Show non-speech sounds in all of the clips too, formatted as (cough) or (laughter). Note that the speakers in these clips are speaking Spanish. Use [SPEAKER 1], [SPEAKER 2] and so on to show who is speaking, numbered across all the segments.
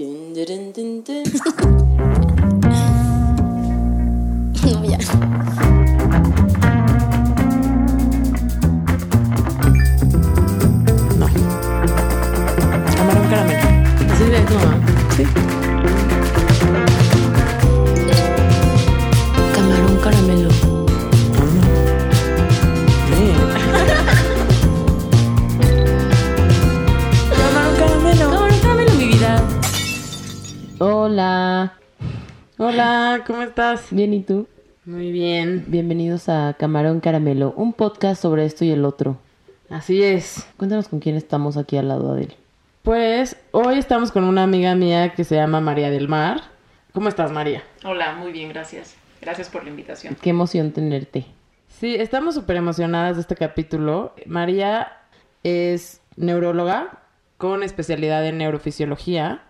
[SPEAKER 1] Dun, dun, dun, dun, dun. (laughs) (laughs)
[SPEAKER 2] No,
[SPEAKER 3] Hola,
[SPEAKER 4] ¿cómo estás?
[SPEAKER 3] Bien, ¿y tú?
[SPEAKER 4] Muy bien.
[SPEAKER 3] Bienvenidos a Camarón Caramelo, un podcast sobre esto y el otro.
[SPEAKER 4] Así es.
[SPEAKER 3] Cuéntanos con quién estamos aquí al lado de él.
[SPEAKER 4] Pues hoy estamos con una amiga mía que se llama María del Mar. ¿Cómo estás, María?
[SPEAKER 5] Hola, muy bien, gracias. Gracias por la invitación.
[SPEAKER 3] Qué emoción tenerte.
[SPEAKER 4] Sí, estamos súper emocionadas de este capítulo. María es neuróloga con especialidad en neurofisiología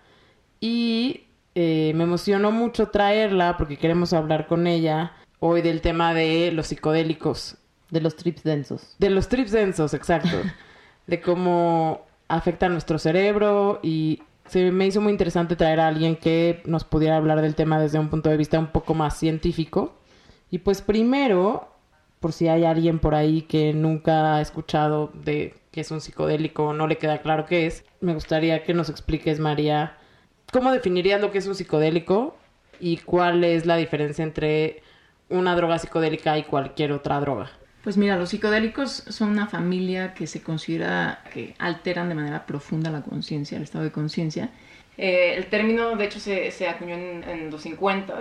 [SPEAKER 4] y eh, me emocionó mucho traerla porque queremos hablar con ella hoy del tema de los psicodélicos,
[SPEAKER 3] De los trips densos.
[SPEAKER 4] de los trips densos, exacto, (laughs) de cómo afecta a nuestro cerebro y se me hizo muy interesante traer a alguien que nos pudiera hablar del tema desde un punto de vista un poco más científico. Y pues primero, por si hay alguien por ahí que nunca ha escuchado de qué es un psicodélico o no le queda claro qué es, me gustaría que nos expliques, María, cómo definirías lo que es un psicodélico y cuál es la diferencia entre una droga psicodélica y cualquier otra droga.
[SPEAKER 5] Pues mira, los psicodélicos son una familia que se considera que alteran de manera profunda la conciencia, el estado de conciencia. Eh, el término, de hecho, se, acuñó en, los 50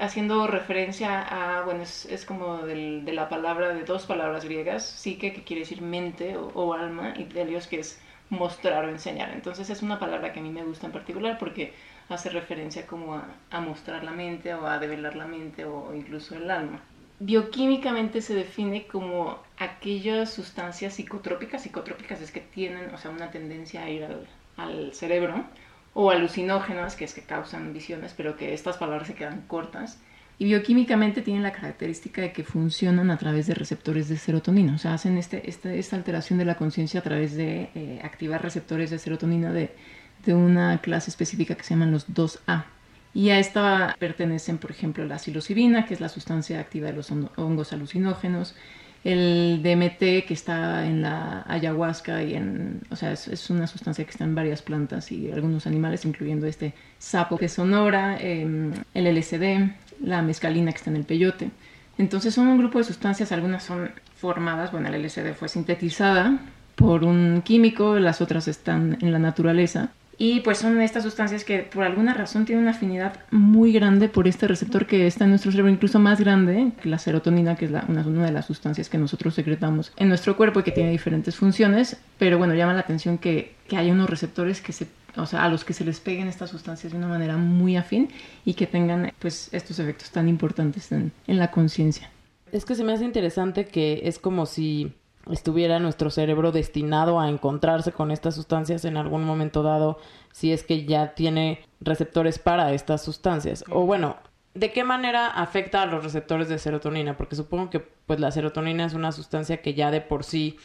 [SPEAKER 5] haciendo referencia a, bueno, es, como de la palabra, de dos palabras griegas, psique, que quiere decir mente o, o alma, y delios, que es mostrar o enseñar. Entonces es una palabra que a mí me gusta en particular porque hace referencia como a, mostrar la mente o a develar la mente o incluso el alma. Bioquímicamente se define como aquellas sustancias psicotrópicas, psicotrópicas es que tienen, o sea, una tendencia a ir al, al cerebro, o alucinógenas, que es que causan visiones, pero que estas palabras se quedan cortas. Y bioquímicamente tienen la característica de que funcionan a través de receptores de serotonina, o sea, hacen este, este- esta alteración de la conciencia a través de eh, activar receptores de serotonina de, de una clase específica que se llaman los 2A. Y a esta pertenecen, por ejemplo, la psilocibina, que es la sustancia activa de los hon- hongos alucinógenos, el DMT, que está en la ayahuasca, y en, o sea, es, es una sustancia que está en varias plantas y algunos animales, incluyendo este sapo de Sonora, em, el LSD, la mescalina que está en el peyote. Entonces son un grupo de sustancias, algunas son formadas, bueno, el LSD fue sintetizada por un químico, las otras están en la naturaleza. Y pues son estas sustancias que por alguna razón tienen una afinidad muy grande por este receptor que está en nuestro cerebro, incluso más grande que la serotonina, que es la- una, una de las sustancias que nosotros secretamos en nuestro cuerpo y que tiene diferentes funciones. Pero bueno, llama la atención que, que haya unos receptores que se, o sea, a los que se les peguen estas sustancias de una manera muy afín y que tengan pues estos efectos tan importantes en, en la conciencia.
[SPEAKER 4] Es que se me hace interesante que es como si estuviera nuestro cerebro destinado a encontrarse con estas sustancias en algún momento dado, si es que ya tiene receptores para estas sustancias. O bueno, ¿de qué manera afecta a los receptores de serotonina? Porque supongo que pues la serotonina es una sustancia que ya de por sí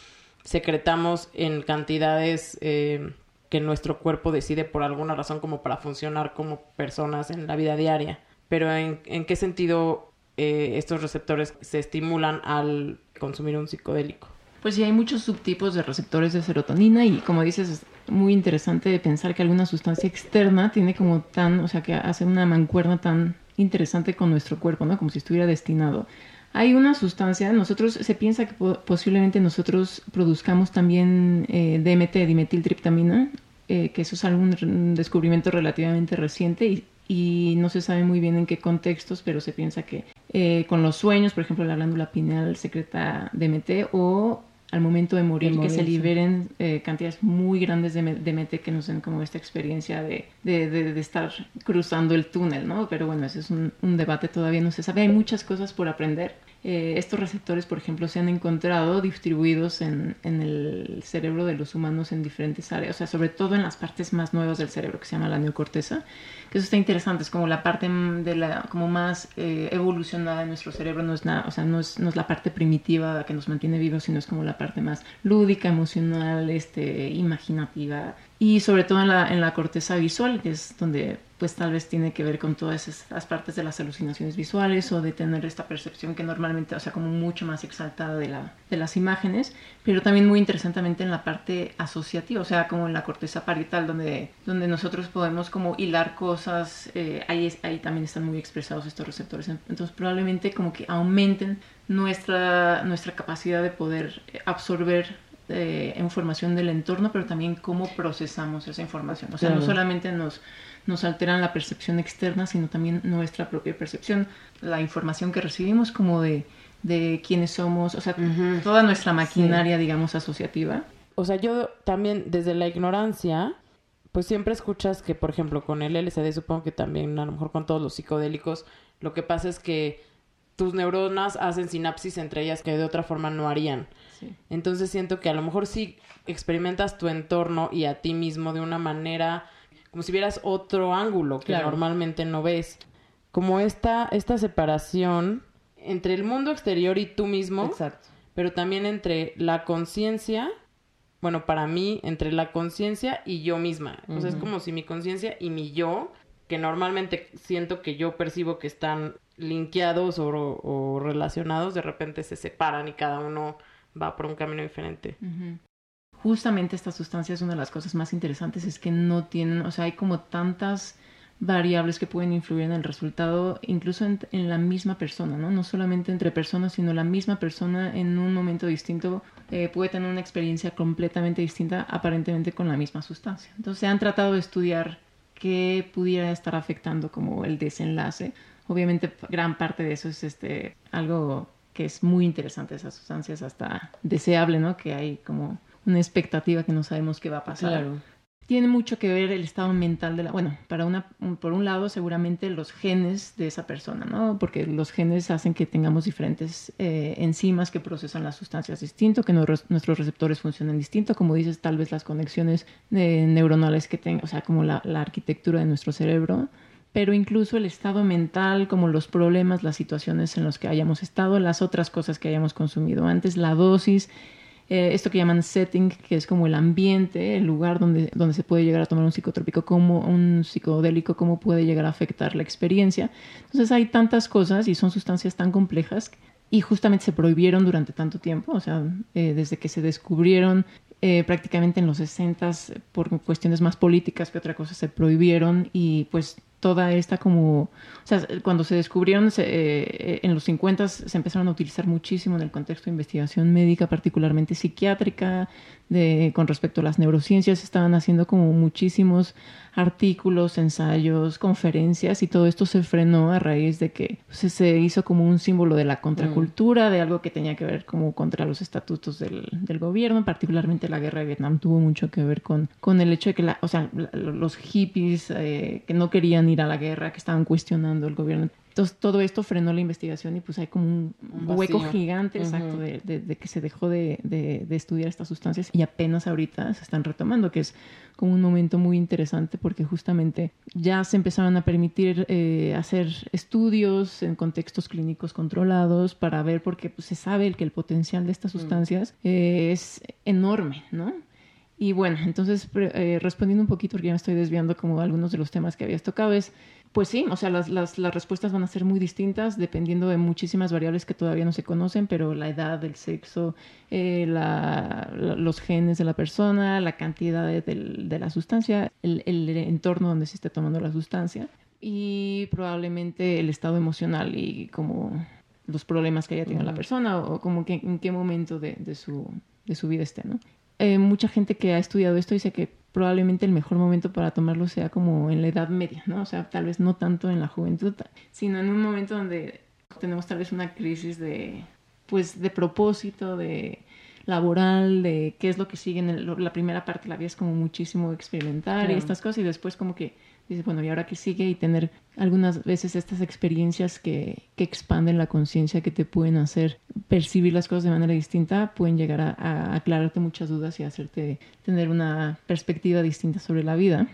[SPEAKER 4] secretamos en cantidades eh, que nuestro cuerpo decide por alguna razón como para funcionar como personas en la vida diaria. Pero ¿en, qué sentido eh, estos receptores se estimulan al consumir un psicodélico?
[SPEAKER 5] Pues sí, hay muchos subtipos de receptores de serotonina y como dices, es muy interesante pensar que alguna sustancia externa tiene como tan, o sea, que hace una mancuerna tan interesante con nuestro cuerpo, ¿no? Como si estuviera destinado. Hay una sustancia, nosotros, se piensa que po- posiblemente nosotros produzcamos también eh, DMT, dimetiltriptamina, eh, que eso es algún descubrimiento relativamente reciente y, y no se sabe muy bien en qué contextos, pero se piensa que eh, con los sueños, por ejemplo, la glándula pineal secreta DMT o al momento de morir,
[SPEAKER 3] De
[SPEAKER 5] que se
[SPEAKER 3] morir,
[SPEAKER 5] liberen eh, cantidades muy grandes de DMT que nos den como esta experiencia de, de, de- de estar cruzando el túnel, ¿no? Pero bueno, ese es un, un debate, todavía no se sabe. Hay muchas cosas por aprender. Eh, estos receptores, por ejemplo, se han encontrado distribuidos en, el cerebro de los humanos en diferentes áreas, o sea, sobre todo en las partes más nuevas del cerebro, que se llama la neocorteza, que eso está interesante, es como la parte de la, como más eh, evolucionada de nuestro cerebro, no es nada, o sea, no es, no es la parte primitiva que nos mantiene vivos, sino es como la parte más lúdica, emocional, este, imaginativa. Y sobre todo en la, en la corteza visual, que es donde pues tal vez tiene que ver con todas esas partes de las alucinaciones visuales o de tener esta percepción que normalmente, o sea, como mucho más exaltada de, la, de las imágenes, pero también muy interesantemente en la parte asociativa, o sea, como en la corteza parietal, donde, donde nosotros podemos como hilar cosas, eh, ahí, ahí también están muy expresados estos receptores, entonces probablemente como que aumenten nuestra, nuestra capacidad de poder absorber eh, información del entorno, pero también cómo procesamos esa información. O sea, no solamente nos, nos alteran la percepción externa, sino también nuestra propia percepción, la información que recibimos como de, de quiénes somos, o sea, toda nuestra maquinaria, digamos, asociativa.
[SPEAKER 4] O sea, yo también desde la ignorancia, pues siempre escuchas que, por ejemplo, con el LSD, supongo que también a lo mejor con todos los psicodélicos, lo que pasa es que tus neuronas hacen sinapsis entre ellas que de otra forma no harían. Entonces siento que a lo mejor sí experimentas tu entorno y a ti mismo de una manera como si vieras otro ángulo que normalmente no ves. Como esta, esta separación entre el mundo exterior y tú mismo,
[SPEAKER 3] Exacto.
[SPEAKER 4] pero también entre la conciencia, bueno, para mí, entre la conciencia y yo misma. O sea, es como si mi conciencia y mi yo, que normalmente siento que yo percibo que están linkeados o, relacionados, de repente se separan y cada uno va por un camino diferente
[SPEAKER 5] justamente esta sustancia es una de las cosas más interesantes, es que no tienen, o sea, hay como tantas variables que pueden influir en el resultado, incluso en, la misma persona, ¿no? No solamente entre personas, sino la misma persona en un momento distinto eh, puede tener una experiencia completamente distinta, aparentemente con la misma sustancia. Entonces, se han tratado de estudiar qué pudiera estar afectando como el desenlace. Obviamente, gran parte de eso es este, algo que es muy interesante, esas sustancias, hasta deseable, ¿no? Que hay como una expectativa que no sabemos qué va a pasar. Tiene mucho que ver el estado mental de la, bueno, para una, por un lado seguramente los genes de esa persona, ¿no? Porque los genes hacen que tengamos diferentes eh, enzimas que procesan las sustancias distinto, que nuestros receptores funcionen distinto, como dices, tal vez las conexiones eh, neuronales que tengan, o sea, como la, la arquitectura de nuestro cerebro pero incluso el estado mental, como los problemas, las situaciones en las que hayamos estado, las otras cosas que hayamos consumido antes, la dosis, eh, esto que llaman setting, que es como el ambiente, el lugar donde, donde se puede llegar a tomar un psicotrópico, como un psicodélico, cómo puede llegar a afectar la experiencia. Entonces hay tantas cosas y son sustancias tan complejas y justamente se prohibieron durante tanto tiempo, o sea, eh, desde que se descubrieron eh, prácticamente en los 60 por cuestiones más políticas que otra cosa se prohibieron y pues toda esta como, o sea, cuando se descubrieron eh, en los 50 se empezaron a utilizar muchísimo en el contexto de investigación médica, particularmente psiquiátrica, de, con respecto a las neurociencias, estaban haciendo como muchísimos artículos, ensayos, conferencias y todo esto se frenó a raíz de que se hizo como un símbolo de la contracultura, de algo que tenía que ver como contra los estatutos del, del, gobierno, particularmente la guerra de Vietnam tuvo mucho que ver con, con el hecho de que la, o sea, los hippies eh, que no querían ir a la guerra, que estaban cuestionando el gobierno, entonces todo esto frenó la investigación y pues hay como un, hueco gigante, exacto, de, de, que se dejó de, de, estudiar estas sustancias y apenas ahorita se están retomando, que es como un momento muy interesante porque justamente ya se empezaron a permitir eh, hacer estudios en contextos clínicos controlados para ver porque pues, se sabe que el potencial de estas sustancias eh, es enorme, ¿no? Y bueno, entonces eh, respondiendo un poquito, porque ya me estoy desviando como algunos de los temas que habías tocado, es pues sí, o sea, las, las, las, respuestas van a ser muy distintas dependiendo de muchísimas variables que todavía no se conocen, pero la edad, el sexo, eh, la, los genes de la persona, la cantidad de, de, la sustancia, el, el, entorno donde se esté tomando la sustancia y probablemente el estado emocional y como los problemas que haya tenido la persona o, como que en qué momento de, de, su, de su vida esté, ¿no? Eh, mucha gente que ha estudiado esto dice que probablemente el mejor momento para tomarlo sea como en la edad media, ¿no? O sea, tal vez no tanto en la juventud, sino en un momento donde tenemos tal vez una crisis de, pues, de propósito, de laboral, de qué es lo que sigue en la primera parte de la vida es como muchísimo experimentar y estas cosas y después como que dices, bueno, ¿y ahora qué sigue? Y tener algunas veces estas experiencias que, que expanden la conciencia, que te pueden hacer percibir las cosas de manera distinta, pueden llegar a, aclararte muchas dudas y hacerte tener una perspectiva distinta sobre la vida.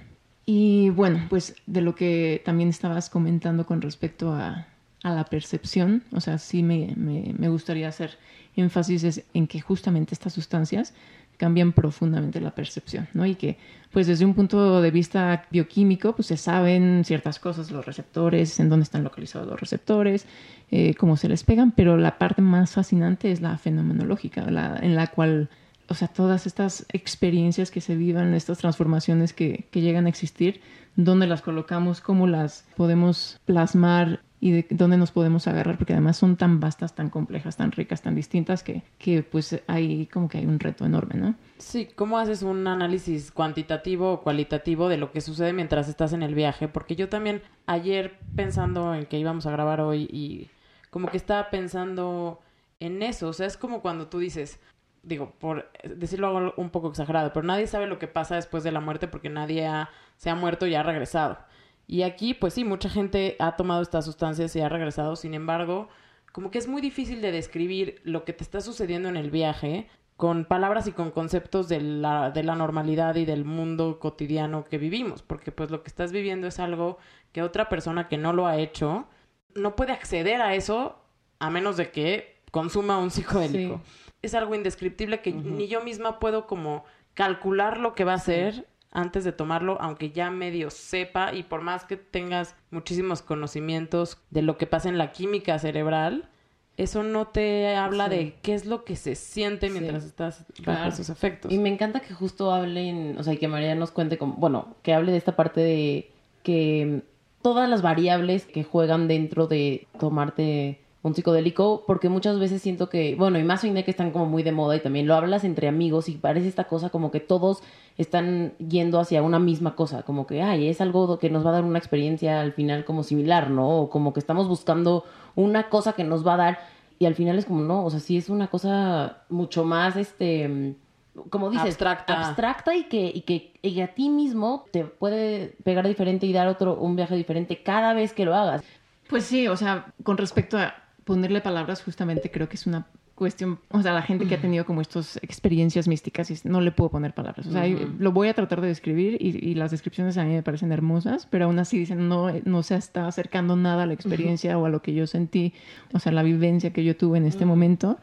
[SPEAKER 5] Y bueno, pues de lo que también estabas comentando con respecto a, a la percepción, o sea, sí me, me, me gustaría hacer énfasis en que justamente estas sustancias cambian profundamente la percepción, ¿no? Y que, pues desde un punto de vista bioquímico, pues se saben ciertas cosas, los receptores, en dónde están localizados los receptores, eh, cómo se les pegan, pero la parte más fascinante es la fenomenológica, la, en la cual, o sea, todas estas experiencias que se vivan, estas transformaciones que, que llegan a existir, dónde las colocamos, cómo las podemos plasmar y de dónde nos podemos agarrar, porque además son tan vastas, tan complejas, tan ricas, tan distintas, que, que pues hay como que hay un reto enorme, ¿no?
[SPEAKER 4] Sí, ¿cómo haces un análisis cuantitativo o cualitativo de lo que sucede mientras estás en el viaje? Porque yo también ayer pensando en que íbamos a grabar hoy y como que estaba pensando en eso, o sea, es como cuando tú dices, digo, por decirlo un poco exagerado, pero nadie sabe lo que pasa después de la muerte porque nadie se ha muerto y ha regresado. Y aquí, pues sí, mucha gente ha tomado estas sustancias y ha regresado. Sin embargo, como que es muy difícil de describir lo que te está sucediendo en el viaje con palabras y con conceptos de la, de la normalidad y del mundo cotidiano que vivimos. Porque pues lo que estás viviendo es algo que otra persona que no lo ha hecho no puede acceder a eso a menos de que consuma un psicodélico. Es algo indescriptible que ni yo misma puedo como calcular lo que va a ser antes de tomarlo, aunque ya medio sepa y por más que tengas muchísimos conocimientos de lo que pasa en la química cerebral, eso no te habla
[SPEAKER 3] Sí.
[SPEAKER 4] de qué es lo que se siente mientras estás bajo
[SPEAKER 3] Claro.
[SPEAKER 4] esos efectos.
[SPEAKER 3] Y me encanta que justo hablen, o sea, que María nos cuente, como, bueno, que hable de esta parte de que todas las variables que juegan dentro de tomarte un psicodélico, porque muchas veces siento que, bueno, y más hoy en día que están como muy de moda y también lo hablas entre amigos y parece esta cosa como que todos están yendo hacia una misma cosa, como que, ay, es algo que nos va a dar una experiencia al final como similar, ¿no? O como que estamos buscando una cosa que nos va a dar y al final es como, no, o sea, sí es una cosa mucho más, este, como dices,
[SPEAKER 4] Abstracta.
[SPEAKER 3] abstracta y que, y que y a ti mismo te puede pegar diferente y dar otro, un viaje diferente cada vez que lo hagas.
[SPEAKER 5] Pues sí, o sea, con respecto a ponerle palabras, justamente creo que es una cuestión, o sea, la gente que ha tenido como estas experiencias místicas, no le puedo poner palabras, o sea, lo voy a tratar de describir y, y las descripciones a mí me parecen hermosas, pero aún así dicen, no, no se está acercando nada a la experiencia o a lo que yo sentí, o sea, la vivencia que yo tuve en este momento,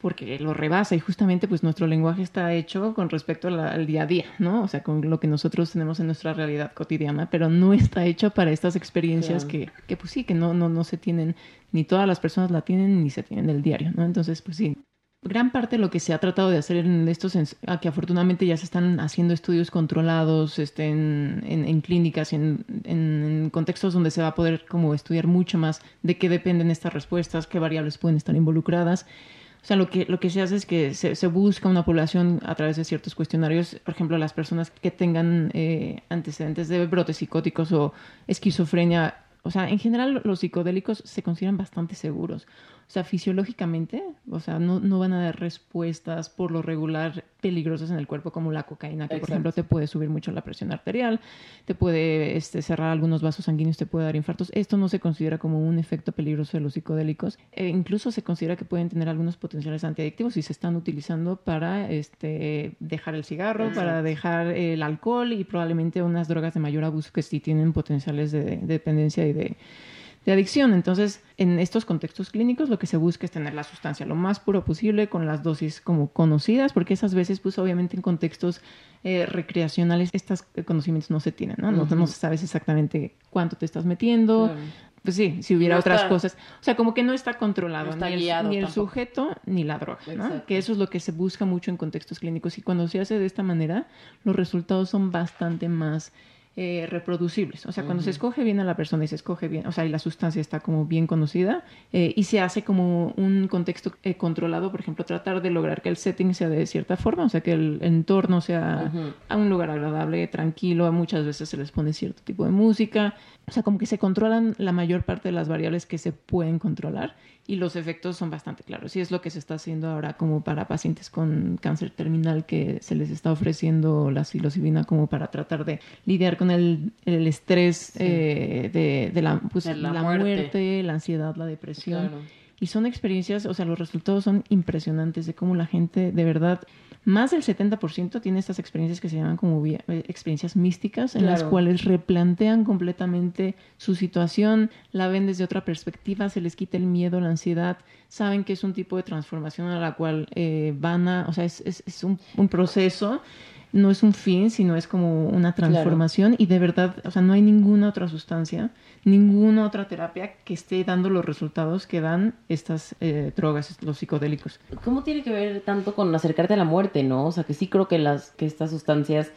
[SPEAKER 5] porque lo rebasa y justamente pues nuestro lenguaje está hecho con respecto la- al día a día, ¿no? O sea, con lo que nosotros tenemos en nuestra realidad cotidiana, pero no está hecho para estas experiencias
[SPEAKER 3] Claro.
[SPEAKER 5] que, que pues sí, que no, no, no se tienen, ni todas las personas la tienen, ni se tienen del diario, ¿no? Entonces, pues sí. Gran parte de lo que se ha tratado de hacer en estos, a que afortunadamente ya se están haciendo estudios controlados este, en, en- en clínicas, en- en contextos donde se va a poder como estudiar mucho más de qué dependen estas respuestas, qué variables pueden estar involucradas. O sea, lo que, lo que se hace es que se, se busca una población a través de ciertos cuestionarios, por ejemplo, las personas que tengan eh, antecedentes de brotes psicóticos o esquizofrenia. O sea, en general los psicodélicos se consideran bastante seguros. O sea, fisiológicamente, o sea, no, no van a dar respuestas por lo regular peligrosas en el cuerpo como la cocaína, que por ejemplo te puede subir mucho la presión arterial, te puede este, cerrar algunos vasos sanguíneos, te puede dar infartos. Esto no se considera como un efecto peligroso de los psicodélicos. E incluso se considera que pueden tener algunos potenciales antiadictivos y se están utilizando para este, dejar el cigarro, para dejar el alcohol y probablemente unas drogas de mayor abuso que sí tienen potenciales de, de dependencia y de, de adicción. Entonces, en estos contextos clínicos lo que se busca es tener la sustancia lo más puro posible con las dosis como conocidas, porque esas veces, pues obviamente en contextos eh, recreacionales estos conocimientos no se tienen, ¿no? No, sabes exactamente cuánto te estás metiendo.
[SPEAKER 3] Claro.
[SPEAKER 5] Pues sí, si hubiera
[SPEAKER 4] No
[SPEAKER 5] otras
[SPEAKER 4] está-
[SPEAKER 5] cosas. O sea, como que no está controlado
[SPEAKER 4] no está
[SPEAKER 5] ni el, ni el sujeto ni la droga, ¿no? Que eso es lo que se busca mucho en contextos clínicos y cuando se hace de esta manera, los resultados son bastante más eh, reproducibles. O sea, cuando se escoge bien a la persona y se escoge bien, o sea, y la sustancia está como bien conocida eh, y se hace como un contexto eh, controlado, por ejemplo, tratar de lograr que el setting sea de cierta forma, o sea, que el entorno sea a un lugar agradable, tranquilo, muchas veces se les pone cierto tipo de música, o sea, como que se controlan la mayor parte de las variables que se pueden controlar y los efectos son bastante claros. Y es lo que se está haciendo ahora como para pacientes con cáncer terminal que se les está ofreciendo la psilocibina como para tratar de lidiar con el, el estrés eh, de, de la, pues,
[SPEAKER 4] De la
[SPEAKER 5] la
[SPEAKER 4] muerte.
[SPEAKER 5] muerte. la ansiedad, la depresión.
[SPEAKER 3] Claro.
[SPEAKER 5] Y son experiencias, o sea, los resultados son impresionantes de cómo la gente de verdad más del 70% tiene estas experiencias que se llaman como eh, experiencias místicas, en las cuales replantean completamente su situación, la ven desde otra perspectiva, se les quita el miedo, la ansiedad, saben que es un tipo de transformación a la cual eh, van a, o sea, es, es- es un, un proceso, no es un fin, sino es como una transformación y de verdad, o sea, no hay ninguna otra sustancia, ninguna otra terapia que esté dando los resultados que dan estas eh, drogas, los psicodélicos.
[SPEAKER 3] ¿Cómo tiene que ver tanto con acercarte a la muerte, no? O sea, que sí creo que las que estas sustancias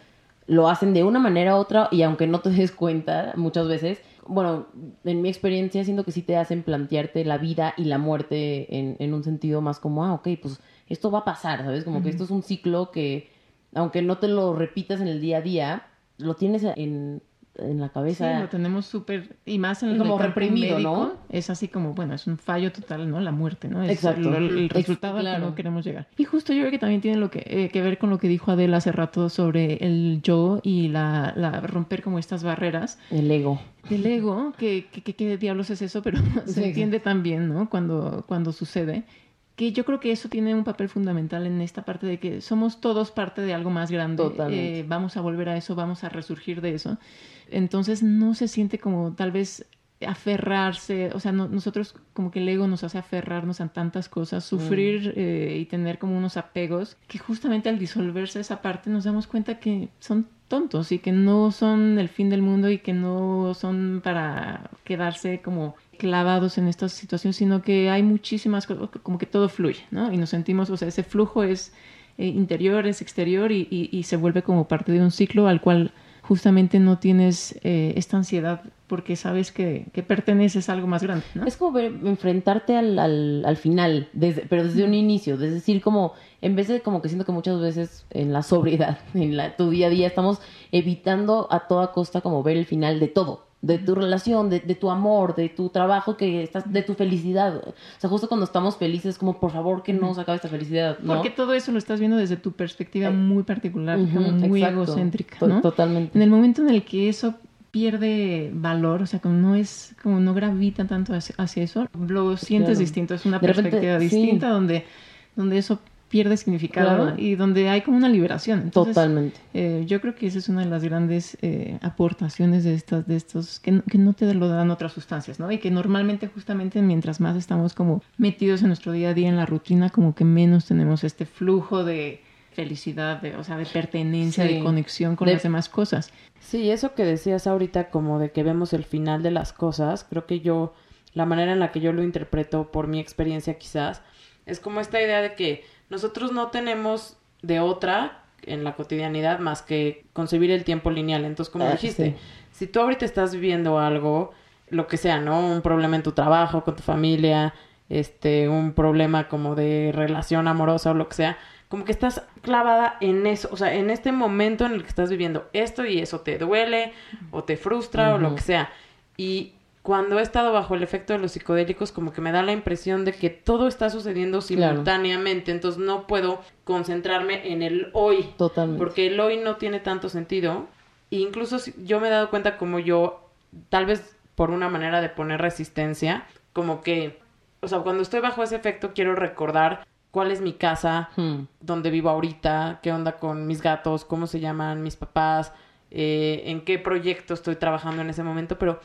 [SPEAKER 3] lo hacen de una manera u otra y aunque no te des cuenta muchas veces, bueno, en mi experiencia siento que sí te hacen plantearte la vida y la muerte en, en un sentido más como, ah, ok, pues esto va a pasar, ¿sabes? Como que esto es un ciclo que, aunque no te lo repitas en el día a día, lo tienes en, en la
[SPEAKER 5] Sí,
[SPEAKER 3] cabeza.
[SPEAKER 5] lo tenemos súper, y más en el
[SPEAKER 3] como reprimido,
[SPEAKER 5] médico,
[SPEAKER 3] ¿no?
[SPEAKER 5] Es así como, bueno, es un fallo total, ¿no? La muerte, ¿no? Es
[SPEAKER 3] Exacto.
[SPEAKER 5] El, el
[SPEAKER 3] Ex-
[SPEAKER 5] resultado al que no queremos llegar. Y justo yo creo que también tiene lo que, eh, que ver con lo que dijo Adele hace rato sobre el yo y la, la romper como estas barreras
[SPEAKER 3] El ego.
[SPEAKER 5] del ego, que, que, que- qué diablos es eso, pero (laughs) se
[SPEAKER 3] Sí.
[SPEAKER 5] entiende también, ¿no? Cuando, cuando sucede. Que yo creo que eso tiene un papel fundamental en esta parte de que somos todos parte de algo más grande. Eh, vamos a volver a eso, vamos a resurgir de eso. Entonces no se siente como tal vez aferrarse, o sea, no- nosotros como que el ego nos hace aferrarnos a tantas cosas, sufrir eh, y tener como unos apegos, que justamente al disolverse esa parte nos damos cuenta que son tontos y que no son el fin del mundo y que no son para quedarse como clavados en estas situaciones, sino que hay muchísimas cosas, como que todo fluye, ¿no? Y nos sentimos, o sea, ese flujo es eh, interior, es exterior y, y- y se vuelve como parte de un ciclo al cual justamente no tienes eh, esta ansiedad porque sabes que, que perteneces a algo más grande, ¿no?
[SPEAKER 3] Es como ver- enfrentarte al, al, al final, desde, pero desde un inicio, es decir, como en vez de como que siento que muchas veces en la sobriedad, (laughs) en la, tu día a día, estamos evitando a toda costa como ver el final de todo, de tu relación, de, de tu amor, de tu trabajo, que estás, de tu felicidad. O sea, justo cuando estamos felices, como por favor que no se acabe esta felicidad, ¿no?
[SPEAKER 5] Porque todo eso lo estás viendo desde tu perspectiva
[SPEAKER 3] Eh,
[SPEAKER 5] muy particular, como muy
[SPEAKER 3] exacto.
[SPEAKER 5] egocéntrica, ¿no?
[SPEAKER 3] Totalmente.
[SPEAKER 5] En el momento en el que eso pierde valor, o sea, como no es, como no gravita tanto hacia, hacia eso, lo sientes
[SPEAKER 3] Claro.
[SPEAKER 5] distinto, es una
[SPEAKER 3] De repente,
[SPEAKER 5] perspectiva
[SPEAKER 3] sí.
[SPEAKER 5] distinta donde, donde eso pierde significado
[SPEAKER 3] Claro.
[SPEAKER 5] y donde hay como una liberación. Entonces,
[SPEAKER 3] Totalmente.
[SPEAKER 5] eh, yo creo que esa es una de las grandes eh, aportaciones de estas, de estos, que, no- que no te lo dan otras sustancias, ¿no? Y que normalmente justamente mientras más estamos como metidos en nuestro día a día en la rutina, como que menos tenemos este flujo de felicidad, de, o sea, de pertenencia,
[SPEAKER 3] Sí.
[SPEAKER 5] de conexión con
[SPEAKER 3] De-
[SPEAKER 5] las demás cosas.
[SPEAKER 4] Sí, eso que decías ahorita como de que vemos el final de las cosas, creo que yo, la manera en la que yo lo interpreto por mi experiencia quizás, es como esta idea de que nosotros no tenemos de otra en la cotidianidad más que concebir el tiempo lineal. Entonces, como
[SPEAKER 3] Ah,
[SPEAKER 4] dijiste,
[SPEAKER 3] sí.
[SPEAKER 4] si tú ahorita estás viviendo algo, lo que sea, ¿no? Un problema en tu trabajo, con tu familia, este, un problema como de relación amorosa o lo que sea, como que estás clavada en eso, o sea, en este momento en el que estás viviendo esto y eso te duele o te frustra o lo que sea. Y cuando he estado bajo el efecto de los psicodélicos, como que me da la impresión de que todo está sucediendo
[SPEAKER 3] Claro.
[SPEAKER 4] simultáneamente, entonces no puedo concentrarme en el hoy,
[SPEAKER 3] Totalmente.
[SPEAKER 4] porque el hoy no tiene tanto sentido. E incluso yo me he dado cuenta como yo, tal vez por una manera de poner resistencia, como que, o sea, cuando estoy bajo ese efecto quiero recordar cuál es mi casa,
[SPEAKER 3] Hmm.
[SPEAKER 4] dónde vivo ahorita, qué onda con mis gatos, cómo se llaman mis papás, eh, en qué proyecto estoy trabajando en ese momento, pero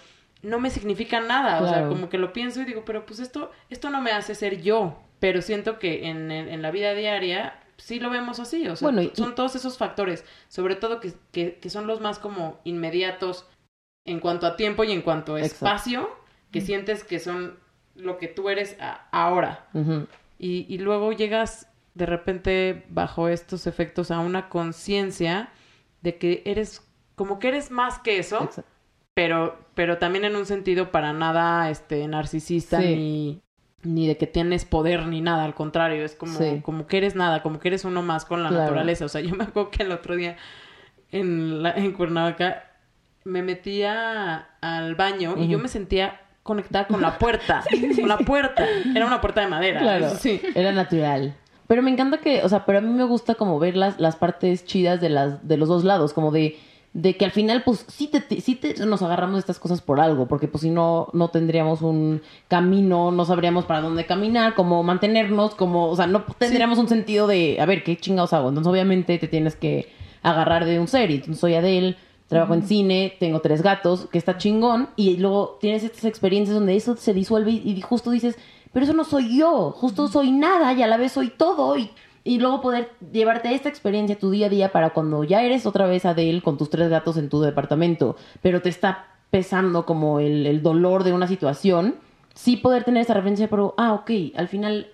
[SPEAKER 4] no me significa nada, o sea, como que lo pienso y digo, pero pues esto, esto no me hace ser yo, pero siento que en, en- la vida diaria sí lo vemos así, o sea,
[SPEAKER 3] Bueno, y-
[SPEAKER 4] son todos esos factores, sobre todo que, que, que son los más como inmediatos en cuanto a tiempo y en cuanto a
[SPEAKER 3] Exacto.
[SPEAKER 4] espacio, que sientes que son lo que tú eres a- ahora. Y, y luego llegas de repente bajo estos efectos a una conciencia de que eres como que eres más que eso,
[SPEAKER 3] Exacto.
[SPEAKER 4] Pero pero también en un sentido para nada este narcisista
[SPEAKER 3] Sí.
[SPEAKER 4] ni ni de que tienes poder ni nada, al contrario, es como
[SPEAKER 3] Sí.
[SPEAKER 4] como que eres nada, como que eres uno más con la
[SPEAKER 3] Claro.
[SPEAKER 4] naturaleza, o sea, yo me acuerdo que el otro día en la, en Cuernavaca me metía al baño y yo me sentía conectada con la (laughs) puerta, con la puerta, era una puerta de madera,
[SPEAKER 3] Claro,
[SPEAKER 4] eso sí.
[SPEAKER 3] era natural. Pero me encanta que, o sea, pero a mí me gusta como ver las, las partes chidas de las de los dos lados, como de de que al final, pues, sí, te, te- sí te- nos agarramos de estas cosas por algo, porque pues si no, no tendríamos un camino, no sabríamos para dónde caminar, cómo mantenernos, como, o sea, no tendríamos un sentido de, a ver, ¿qué chingados hago? Entonces, obviamente, te tienes que agarrar de un ser, y entonces soy Adele, trabajo en cine, tengo tres gatos, que está chingón, y luego tienes estas experiencias donde eso se disuelve y, y justo dices, pero eso no soy yo, justo soy nada y a la vez soy todo, y y luego poder llevarte esta experiencia a tu día a día para cuando ya eres otra vez Adele con tus tres gatos en tu departamento, pero te está pesando como el, el dolor de una situación, sí poder tener esa referencia, pero, ah, ok, al final,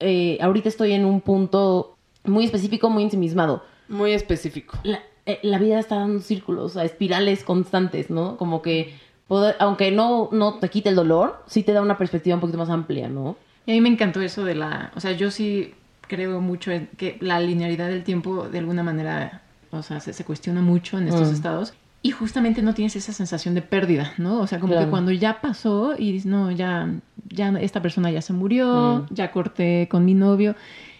[SPEAKER 3] eh, ahorita estoy en un punto muy específico, muy ensimismado.
[SPEAKER 4] Muy específico.
[SPEAKER 3] La, eh, la vida está dando círculos, o sea, espirales constantes, ¿no? Como que, poder, aunque no, no te quite el dolor, sí te da una perspectiva un poquito más amplia, ¿no?
[SPEAKER 5] Y a mí me encantó eso de la, o sea, yo sí creo mucho en que la linealidad del tiempo de alguna manera, o sea, se, se cuestiona mucho en estos
[SPEAKER 3] Mm.
[SPEAKER 5] estados. Y justamente no tienes esa sensación de pérdida, ¿no? O sea, como
[SPEAKER 3] Claro.
[SPEAKER 5] que cuando ya pasó y dices, no, ya, ya esta persona ya se murió,
[SPEAKER 3] Mm.
[SPEAKER 5] ya corté con mi novio,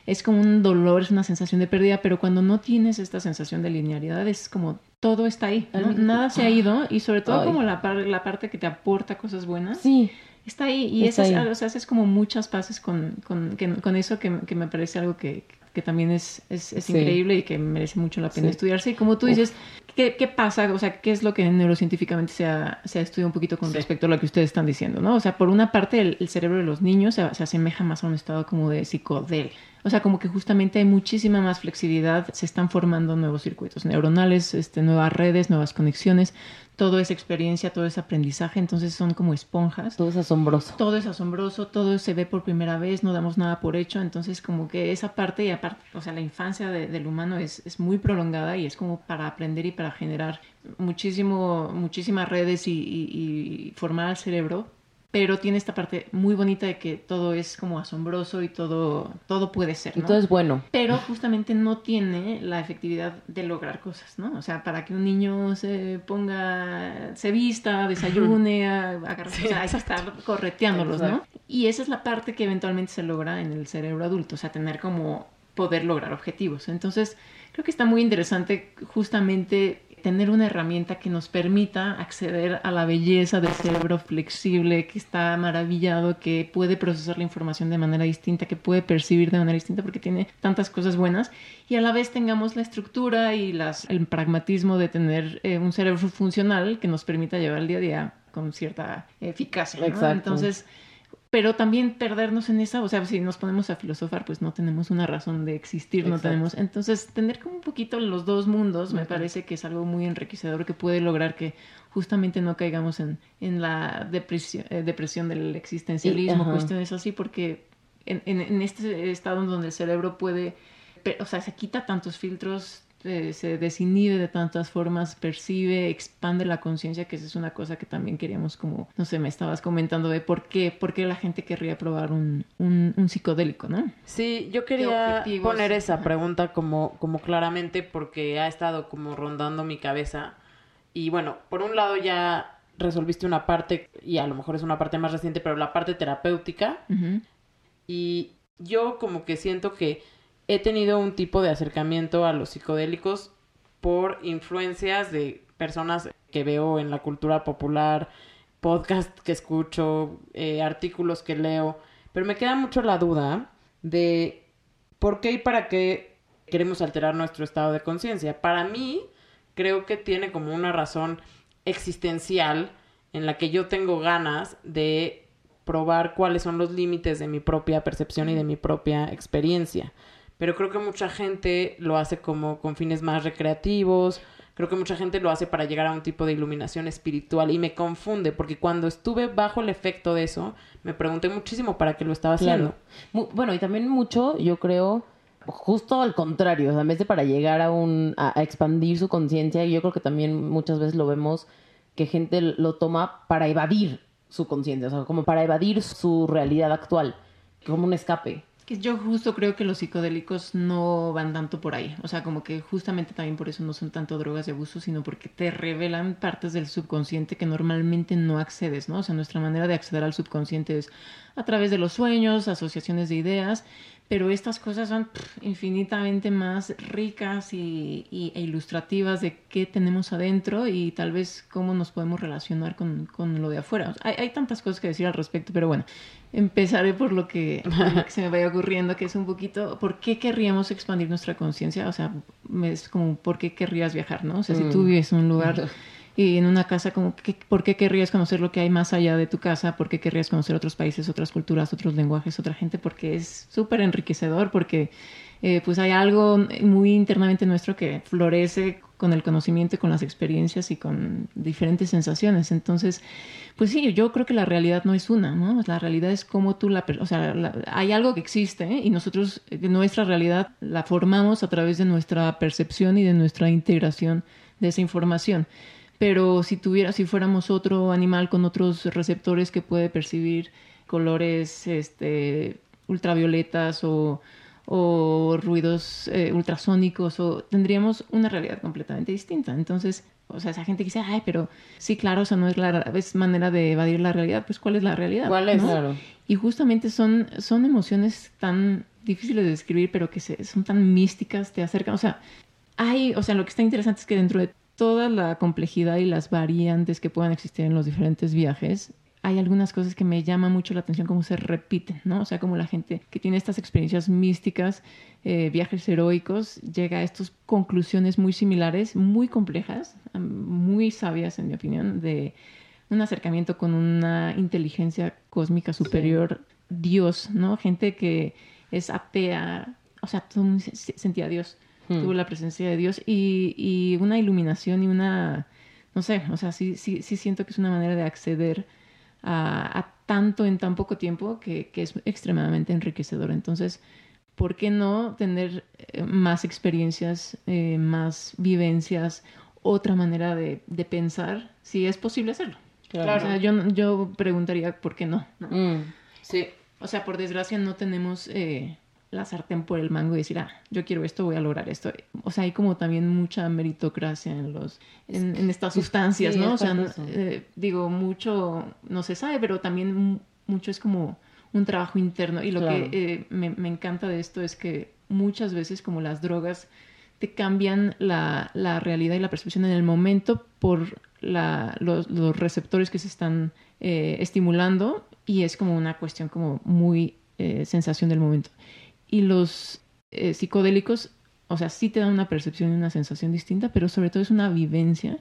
[SPEAKER 5] es como un dolor, es una sensación de pérdida, pero cuando no tienes esta sensación de linealidad es como todo está ahí, nada se ha ido y sobre todo
[SPEAKER 3] Ay.
[SPEAKER 5] como la, par- la parte que te aporta cosas buenas.
[SPEAKER 3] Sí,
[SPEAKER 5] Está ahí y
[SPEAKER 3] Está
[SPEAKER 5] eso es-
[SPEAKER 3] ahí.
[SPEAKER 5] o sea, haces como muchas paces con, con, que- con eso que, que me parece algo que, que también es, es, es
[SPEAKER 3] Sí.
[SPEAKER 5] increíble y que merece mucho la pena
[SPEAKER 3] Sí.
[SPEAKER 5] estudiarse. Y como tú dices, ¿qué, ¿qué pasa? O sea, ¿qué es lo que neurocientíficamente se ha, se ha estudiado un poquito con
[SPEAKER 3] Sí.
[SPEAKER 5] respecto a lo que ustedes están diciendo? ¿no? O sea, por una parte, el, el cerebro de los niños se, se asemeja más a un estado como de psicodelia. O sea, como que justamente hay muchísima más flexibilidad, se están formando nuevos circuitos neuronales, este, nuevas redes, nuevas conexiones, todo es experiencia, todo es aprendizaje, entonces son como esponjas
[SPEAKER 3] todo es asombroso.
[SPEAKER 5] todo es asombroso, todo se ve por primera vez, no damos nada por hecho, entonces como que esa parte y aparte, o sea, la infancia de- del humano es, es muy prolongada y es como para aprender y para generar muchísimo, muchísimas redes y, y- y formar al cerebro, pero tiene esta parte muy bonita de que todo es como asombroso y todo, todo puede ser,
[SPEAKER 3] Y todo es bueno.
[SPEAKER 5] pero justamente no tiene la efectividad de lograr cosas, ¿no? O sea, para que un niño se ponga, se vista, desayune, (laughs) a- agarre- o sea, hay que estar correteándolos, ¿no? Y esa es la parte que eventualmente se logra en el cerebro adulto, o sea, tener como poder lograr objetivos. Entonces, creo que está muy interesante justamente tener una herramienta que nos permita acceder a la belleza del cerebro flexible, que está maravillado, que puede procesar la información de manera distinta, que puede percibir de manera distinta porque tiene tantas cosas buenas y a la vez tengamos la estructura y las, el pragmatismo de tener eh, un cerebro funcional que nos permita llevar el día a día con cierta eficacia. ¿no?
[SPEAKER 3] Exacto.
[SPEAKER 5] Entonces, pero también perdernos en esa, o sea, si nos ponemos a filosofar, pues no tenemos una razón de existir, no tenemos. Entonces, tener como un poquito los dos mundos me parece que es algo muy enriquecedor que puede lograr que justamente no caigamos en, en la depresión, eh, depresión del existencialismo, cuestiones así, porque en, en, en este estado en donde el cerebro puede, o sea, se quita tantos filtros, eh, se desinhibe de tantas formas, percibe, expande la conciencia, que esa es una cosa que también queríamos como, no sé, me estabas comentando de por qué, por qué la gente querría probar un, un, un psicodélico, ¿no?
[SPEAKER 4] Sí, yo quería poner esa pregunta como, como claramente porque ha estado como rondando mi cabeza. Y bueno, por un lado ya resolviste una parte, y a lo mejor es una parte más reciente, pero la parte terapéutica. Y yo como que siento que he tenido un tipo de acercamiento a los psicodélicos por influencias de personas que veo en la cultura popular, podcast que escucho, eh, artículos que leo, pero me queda mucho la duda de por qué y para qué queremos alterar nuestro estado de conciencia. Para mí, creo que tiene como una razón existencial en la que yo tengo ganas de probar cuáles son los límites de mi propia percepción y de mi propia experiencia. Pero creo que mucha gente lo hace como con fines más recreativos, creo que mucha gente lo hace para llegar a un tipo de iluminación espiritual y me confunde porque cuando estuve bajo el efecto de eso, me pregunté muchísimo para qué lo estaba haciendo.
[SPEAKER 3] Claro. Bueno, y también mucho, yo creo, justo al contrario, o sea, en vez de para llegar a un a, a expandir su conciencia, yo creo que también muchas veces lo vemos que gente lo toma para evadir su conciencia, o sea, como para evadir su realidad actual, como un escape.
[SPEAKER 5] Que yo justo creo que los psicodélicos no van tanto por ahí. O sea, como que justamente también por eso no son tanto drogas de abuso, sino porque te revelan partes del subconsciente que normalmente no accedes, ¿no? O sea, nuestra manera de acceder al subconsciente es a través de los sueños, asociaciones de ideas, pero estas cosas son pff, infinitamente más ricas y, y- e ilustrativas de qué tenemos adentro y tal vez cómo nos podemos relacionar con, con lo de afuera. O sea, hay, hay tantas cosas que decir al respecto, pero bueno, empezaré por lo, que, que se me vaya ocurriendo, que es un poquito, ¿por qué querríamos expandir nuestra conciencia? O sea, es como, ¿por qué querrías viajar, no? O sea, si tú
[SPEAKER 3] Mm.
[SPEAKER 5] vives en un lugar (laughs) y en una casa, como, ¿qué- ¿por qué querrías conocer lo que hay más allá de tu casa? ¿Por qué querrías conocer otros países, otras culturas, otros lenguajes, otra gente? Porque es súper enriquecedor, porque eh, pues hay algo muy internamente nuestro que florece con el conocimiento y con las experiencias y con diferentes sensaciones. Entonces, pues sí, yo creo que la realidad no es una, ¿no? La realidad es como tú la... O sea, hay algo que existe y nosotros eh, nuestra realidad la formamos a través de nuestra percepción y de nuestra integración de esa información. Pero si tuviera, si fuéramos otro animal con otros receptores que puede percibir colores este, ultravioletas o, o ruidos eh, ultrasónicos, o tendríamos una realidad completamente distinta. Entonces, o sea, esa gente que dice, ay, pero sí, claro, eso no es la es manera de evadir la realidad. Pues, ¿cuál es la realidad?
[SPEAKER 4] ¿Cuál es?
[SPEAKER 5] ¿no?
[SPEAKER 3] Claro.
[SPEAKER 5] Y justamente son, son emociones tan difíciles de describir, pero que se- son tan místicas, te acercan. O sea, hay, o sea, lo que está interesante es que dentro de toda la complejidad y las variantes que puedan existir en los diferentes viajes, hay algunas cosas que me llaman mucho la atención, cómo se repiten, ¿no? O sea, como la gente que tiene estas experiencias místicas, eh, viajes heroicos, llega a estas conclusiones muy similares, muy complejas, muy sabias, en mi opinión, de un acercamiento con una inteligencia cósmica superior, Dios, ¿no? Gente que es atea, o sea, todo el mundo se- se- sentía a Dios,
[SPEAKER 3] Hmm.
[SPEAKER 5] tuvo la presencia de Dios y, y una iluminación y una, no sé, o sea, sí, sí, sí siento que es una manera de acceder a, a tanto en tan poco tiempo que, que es extremadamente enriquecedor. Entonces, ¿por qué no tener eh, más experiencias, eh, más vivencias, otra manera de, de pensar, si es posible hacerlo?
[SPEAKER 3] Claro.
[SPEAKER 5] O sea, yo, yo preguntaría por qué no. ¿no?
[SPEAKER 3] Mm.
[SPEAKER 4] Sí.
[SPEAKER 5] O sea, por desgracia no tenemos eh, la sartén por el mango y decir, ah, yo quiero esto, voy a lograr esto. O sea, hay como también mucha meritocracia en los en, en estas sustancias,
[SPEAKER 3] sí,
[SPEAKER 5] ¿no?
[SPEAKER 3] es
[SPEAKER 5] O sea, eh, digo, mucho no se sabe, pero también mu- mucho es como un trabajo interno. Y lo
[SPEAKER 3] Claro.
[SPEAKER 5] que eh, me, me encanta de esto es que muchas veces, como las drogas, te cambian la, la realidad y la percepción en el momento por la- los, los receptores que se están eh, estimulando y es como una cuestión como muy eh, sensación del momento. Y los eh, psicodélicos, o sea, sí te dan una percepción y una sensación distinta, pero sobre todo es una vivencia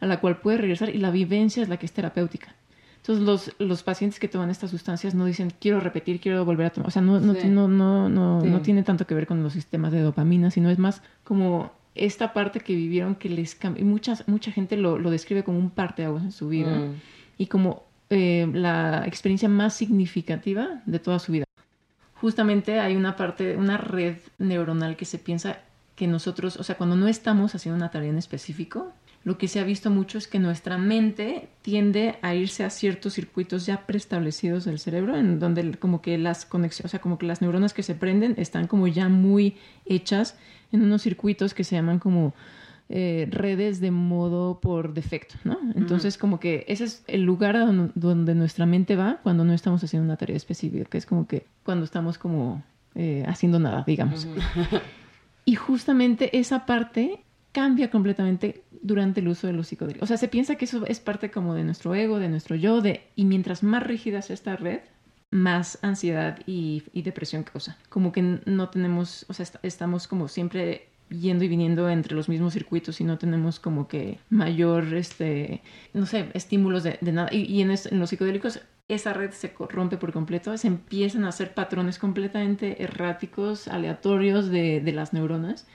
[SPEAKER 5] a la cual puedes regresar y la vivencia es la que es terapéutica. Entonces los, los pacientes que toman estas sustancias no dicen quiero repetir, quiero volver a tomar. O sea, no, no,
[SPEAKER 4] Sí.
[SPEAKER 5] no, no, no,
[SPEAKER 3] Sí.
[SPEAKER 5] no tiene tanto que ver con los sistemas de dopamina, sino es más como esta parte que vivieron que les cambió. Y muchas, mucha gente lo, lo describe como un parteaguas en su vida
[SPEAKER 3] Mm.
[SPEAKER 5] y como eh, la experiencia más significativa de toda su vida. Justamente hay una parte, una red neuronal que se piensa que nosotros, o sea, cuando no estamos haciendo una tarea en específico, lo que se ha visto mucho es que nuestra mente tiende a irse a ciertos circuitos ya preestablecidos del cerebro, en donde como que las conexiones, o sea, como que las neuronas que se prenden están como ya muy hechas en unos circuitos que se llaman como eh, redes de modo por defecto, ¿no? Entonces, como que ese es el lugar a don- donde nuestra mente va cuando no estamos haciendo una tarea específica, que es como que cuando estamos como eh, haciendo nada, digamos. Y justamente esa parte cambia completamente durante el uso de los psicodélicos. O sea, se piensa que eso es parte como de nuestro ego, de nuestro yo, de, y mientras más rígida sea esta red, más ansiedad y, y depresión causa. Como que no tenemos, o sea, est- estamos como siempre yendo y viniendo entre los mismos circuitos y no tenemos como que mayor, este, no sé, estímulos de, de nada. Y, y en, es- en los psicodélicos esa red se corrompe por completo, se empiezan a hacer patrones completamente erráticos, aleatorios de, de las neuronas.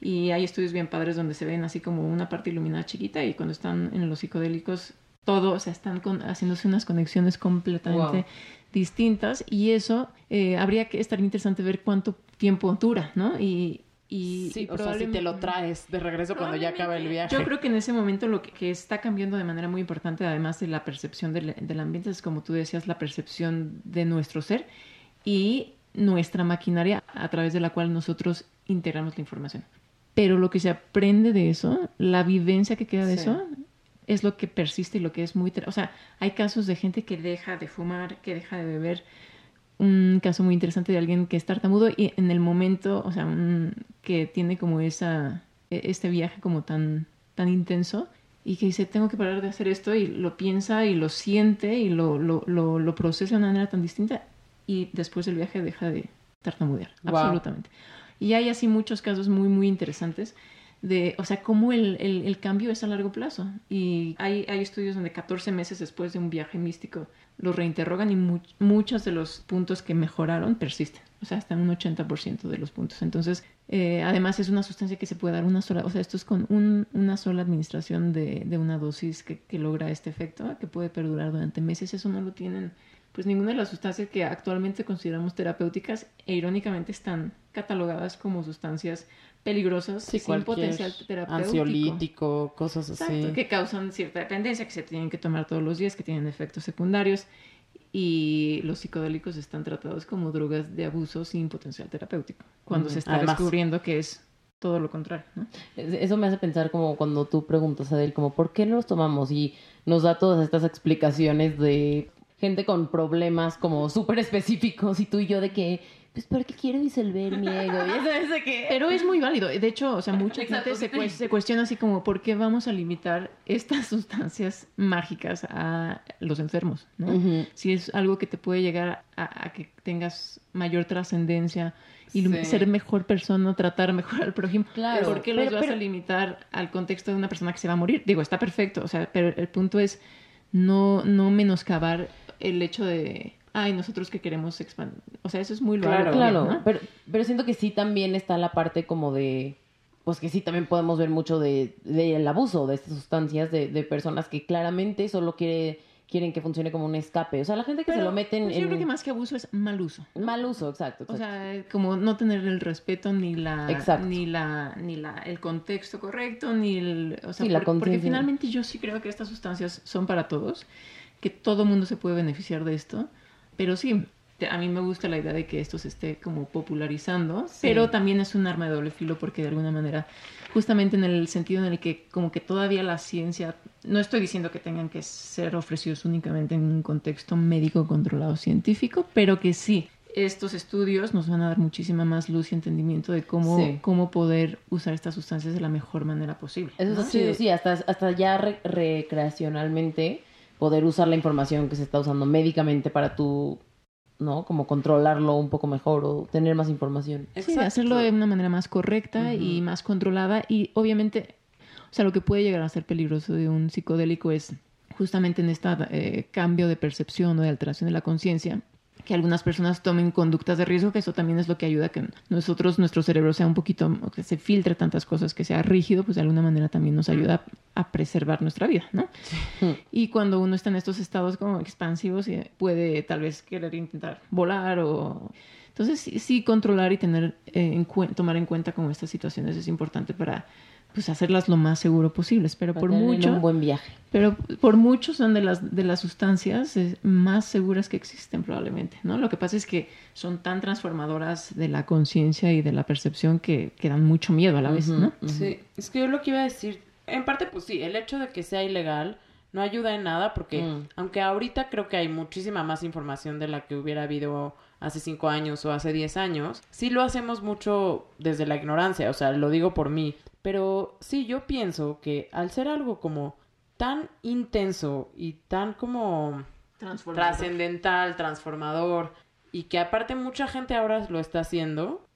[SPEAKER 5] Y hay estudios bien padres donde se ven así como una parte iluminada chiquita y cuando están en los psicodélicos todo, o sea, están con- haciéndose unas conexiones completamente
[SPEAKER 3] Wow.
[SPEAKER 5] distintas y eso eh, habría que estar interesante ver cuánto tiempo dura, ¿no? Y, y,
[SPEAKER 4] Sí, o sea, si te lo traes de regreso cuando ya acaba el viaje.
[SPEAKER 5] yo creo que en ese momento lo que, que está cambiando de manera muy importante, además de la percepción del, del ambiente, es como tú decías, la percepción de nuestro ser y nuestra maquinaria a través de la cual nosotros integramos la información. Pero lo que se aprende de eso, la vivencia que queda de
[SPEAKER 4] Sí.
[SPEAKER 5] eso, es lo que persiste y lo que es muy... O sea, hay casos de gente que deja de fumar, que deja de beber un caso muy interesante de alguien que es tartamudo y en el momento, o sea, un- que tiene como esa, e- este viaje como tan, tan intenso y que dice, tengo que parar de hacer esto y lo piensa y lo siente y lo, lo, lo, lo procesa de una manera tan distinta y después del viaje deja de tartamudear,
[SPEAKER 4] Wow.
[SPEAKER 5] absolutamente. Y hay así muchos casos muy, muy interesantes de, o sea, cómo el, el, el cambio es a largo plazo. Y hay, hay estudios donde 14 meses después de un viaje místico los reinterrogan y mu- muchos de los puntos que mejoraron persisten. O sea, hasta un 80% de los puntos. Entonces, eh, además es una sustancia que se puede dar una sola, o sea, esto es con un- una sola administración de, de una dosis que, que logra este efecto, que puede perdurar durante meses. Eso no lo tienen pues ninguna de las sustancias que actualmente consideramos terapéuticas e irónicamente están catalogadas como sustancias peligrosas
[SPEAKER 4] Sí,
[SPEAKER 5] sin potencial terapéutico.
[SPEAKER 4] ansiolítico, cosas
[SPEAKER 5] Exacto,
[SPEAKER 4] así.
[SPEAKER 5] que causan cierta dependencia, que se tienen que tomar todos los días, que tienen efectos secundarios. Y los psicodélicos están tratados como drogas de abuso sin potencial terapéutico, cuando se está
[SPEAKER 4] además.
[SPEAKER 5] descubriendo que es todo lo contrario.
[SPEAKER 3] Eso me hace pensar como cuando tú preguntas a él, como, ¿por qué no los tomamos? Y nos da todas estas explicaciones de gente con problemas como súper específicos y tú y yo de que, pues, ¿para qué quiero disolver mi ego? Y que... (laughs)
[SPEAKER 5] Pero es muy válido. De hecho, o sea, mucha
[SPEAKER 3] Exacto,
[SPEAKER 5] gente se, cues- se cuestiona así como, ¿por qué vamos a limitar estas (laughs) sustancias mágicas a los enfermos? Si es algo que te puede llegar a, a que tengas mayor trascendencia y
[SPEAKER 4] Sí.
[SPEAKER 5] ser mejor persona, tratar mejor al prójimo.
[SPEAKER 3] Claro,
[SPEAKER 5] ¿Por qué los
[SPEAKER 3] pero-
[SPEAKER 5] vas
[SPEAKER 3] pero-
[SPEAKER 5] a limitar al contexto de una persona que se va a morir? Digo, está perfecto, o sea, pero el punto es no, no menoscabar el hecho de, ay, nosotros que queremos expandir. O sea, eso es muy loable.
[SPEAKER 4] Claro,
[SPEAKER 3] Claro,
[SPEAKER 5] ¿no?
[SPEAKER 3] pero, pero siento que sí también está la parte como de, pues que sí también podemos ver mucho de, del abuso de estas sustancias, de, de personas que claramente solo quiere, quieren que funcione como un escape. O sea, la gente que se lo meten
[SPEAKER 5] pues,
[SPEAKER 3] en
[SPEAKER 5] Yo creo que más que abuso es mal uso.
[SPEAKER 3] mal uso, exacto.
[SPEAKER 5] O sea, como no tener el respeto ni la
[SPEAKER 3] Exacto.
[SPEAKER 5] ni la ni la el contexto correcto ni el o sea,
[SPEAKER 3] Sí, la
[SPEAKER 5] por- porque
[SPEAKER 3] conciencia.
[SPEAKER 5] finalmente yo sí creo que estas sustancias son para todos, que todo mundo se puede beneficiar de esto, pero sí a mí me gusta la idea de que esto se esté como popularizando, pero también es un arma de doble filo porque de alguna manera, justamente en el sentido en el que como que todavía la ciencia, no estoy diciendo que tengan que ser ofrecidos únicamente en un contexto médico controlado científico, pero que sí, estos estudios nos van a dar muchísima más luz y entendimiento de cómo,
[SPEAKER 3] Sí.
[SPEAKER 5] cómo poder usar estas sustancias de la mejor manera posible.
[SPEAKER 3] Eso sí, hasta, hasta ya re- recreacionalmente poder usar la información que se está usando médicamente para tu, ¿no? Como controlarlo un poco mejor o tener más información.
[SPEAKER 5] Sí, hacerlo de una manera más correcta y más controlada y obviamente, o sea, lo que puede llegar a ser peligroso de un psicodélico es justamente en este cambio de percepción o de alteración de la conciencia, que algunas personas tomen conductas de riesgo, que eso también es lo que ayuda a que nosotros, nuestro cerebro sea un poquito, o que se filtre tantas cosas, que sea rígido, pues de alguna manera también nos ayuda a preservar nuestra vida, ¿no? Y cuando uno está en estos estados como expansivos, eh, puede tal vez querer intentar volar o... Entonces sí, sí controlar y tener eh, en tomar en cuenta como estas situaciones es importante para pues hacerlas lo más seguro posibles, pero
[SPEAKER 3] Para
[SPEAKER 5] por
[SPEAKER 3] tener
[SPEAKER 5] mucho
[SPEAKER 3] un buen viaje.
[SPEAKER 5] pero por mucho son de las, de las sustancias eh, más seguras que existen probablemente, ¿no? Lo que pasa es que son tan transformadoras de la conciencia y de la percepción que, que dan mucho miedo a la vez, ¿no?
[SPEAKER 4] Sí, es que yo lo que iba a decir, en parte pues sí, el hecho de que sea ilegal no ayuda en nada porque
[SPEAKER 3] Mm.
[SPEAKER 4] aunque ahorita creo que hay muchísima más información de la que hubiera habido hace cinco años o hace diez años, sí lo hacemos mucho desde la ignorancia, o sea, lo digo por mí, pero sí yo pienso que al ser algo como tan intenso y tan como trascendental, transformador y que aparte mucha gente ahora lo está haciendo.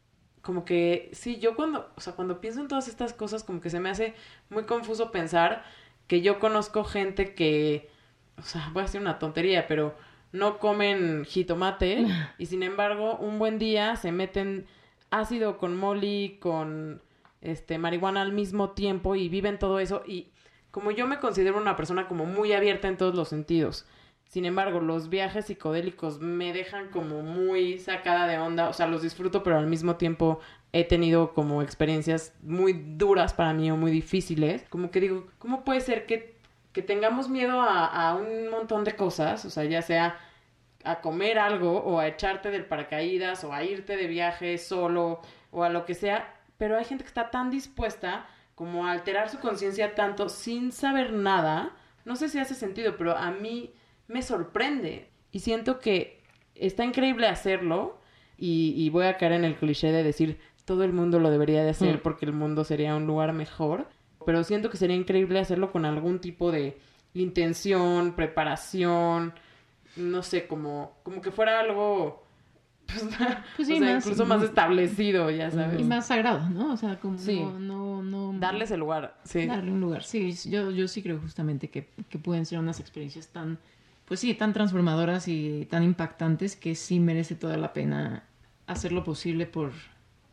[SPEAKER 4] Como que sí, yo cuando, o sea, cuando pienso en todas estas cosas, como que se me hace muy confuso pensar que yo conozco gente que, o sea, voy a decir una tontería, pero no comen jitomate (laughs) y sin embargo un buen día se meten ácido con molly, con este marihuana al mismo tiempo y viven todo eso y como yo me considero una persona como muy abierta en todos los sentidos. Sin embargo, los viajes psicodélicos me dejan como muy sacada de onda, o sea, los disfruto, pero al mismo tiempo he tenido como experiencias muy duras para mí o muy difíciles. Como que digo, ¿cómo puede ser que, que tengamos miedo a, a un montón de cosas? O sea, ya sea a comer algo o a echarte del paracaídas o a irte de viaje solo o a lo que sea, pero hay gente que está tan dispuesta como a alterar su conciencia tanto sin saber nada. No sé si hace sentido, pero a mí me sorprende y siento que está increíble hacerlo y, y voy a caer en el cliché de decir todo el mundo lo debería de hacer
[SPEAKER 3] Mm.
[SPEAKER 4] porque el mundo sería un lugar mejor, pero siento que sería increíble hacerlo con algún tipo de intención, preparación, no sé, como, como que fuera algo, (laughs) pues,
[SPEAKER 5] Pues sí,
[SPEAKER 4] o sea,
[SPEAKER 5] más-
[SPEAKER 4] incluso más establecido, ya sabes.
[SPEAKER 5] Y más sagrado, ¿no? O sea, como
[SPEAKER 3] Sí.
[SPEAKER 5] no, no, no...
[SPEAKER 4] Darles el lugar, sí.
[SPEAKER 5] Darle un lugar. Sí, yo, yo sí creo justamente que, que pueden ser unas experiencias tan, pues sí, tan transformadoras y tan impactantes que sí merece toda la pena hacer lo posible por,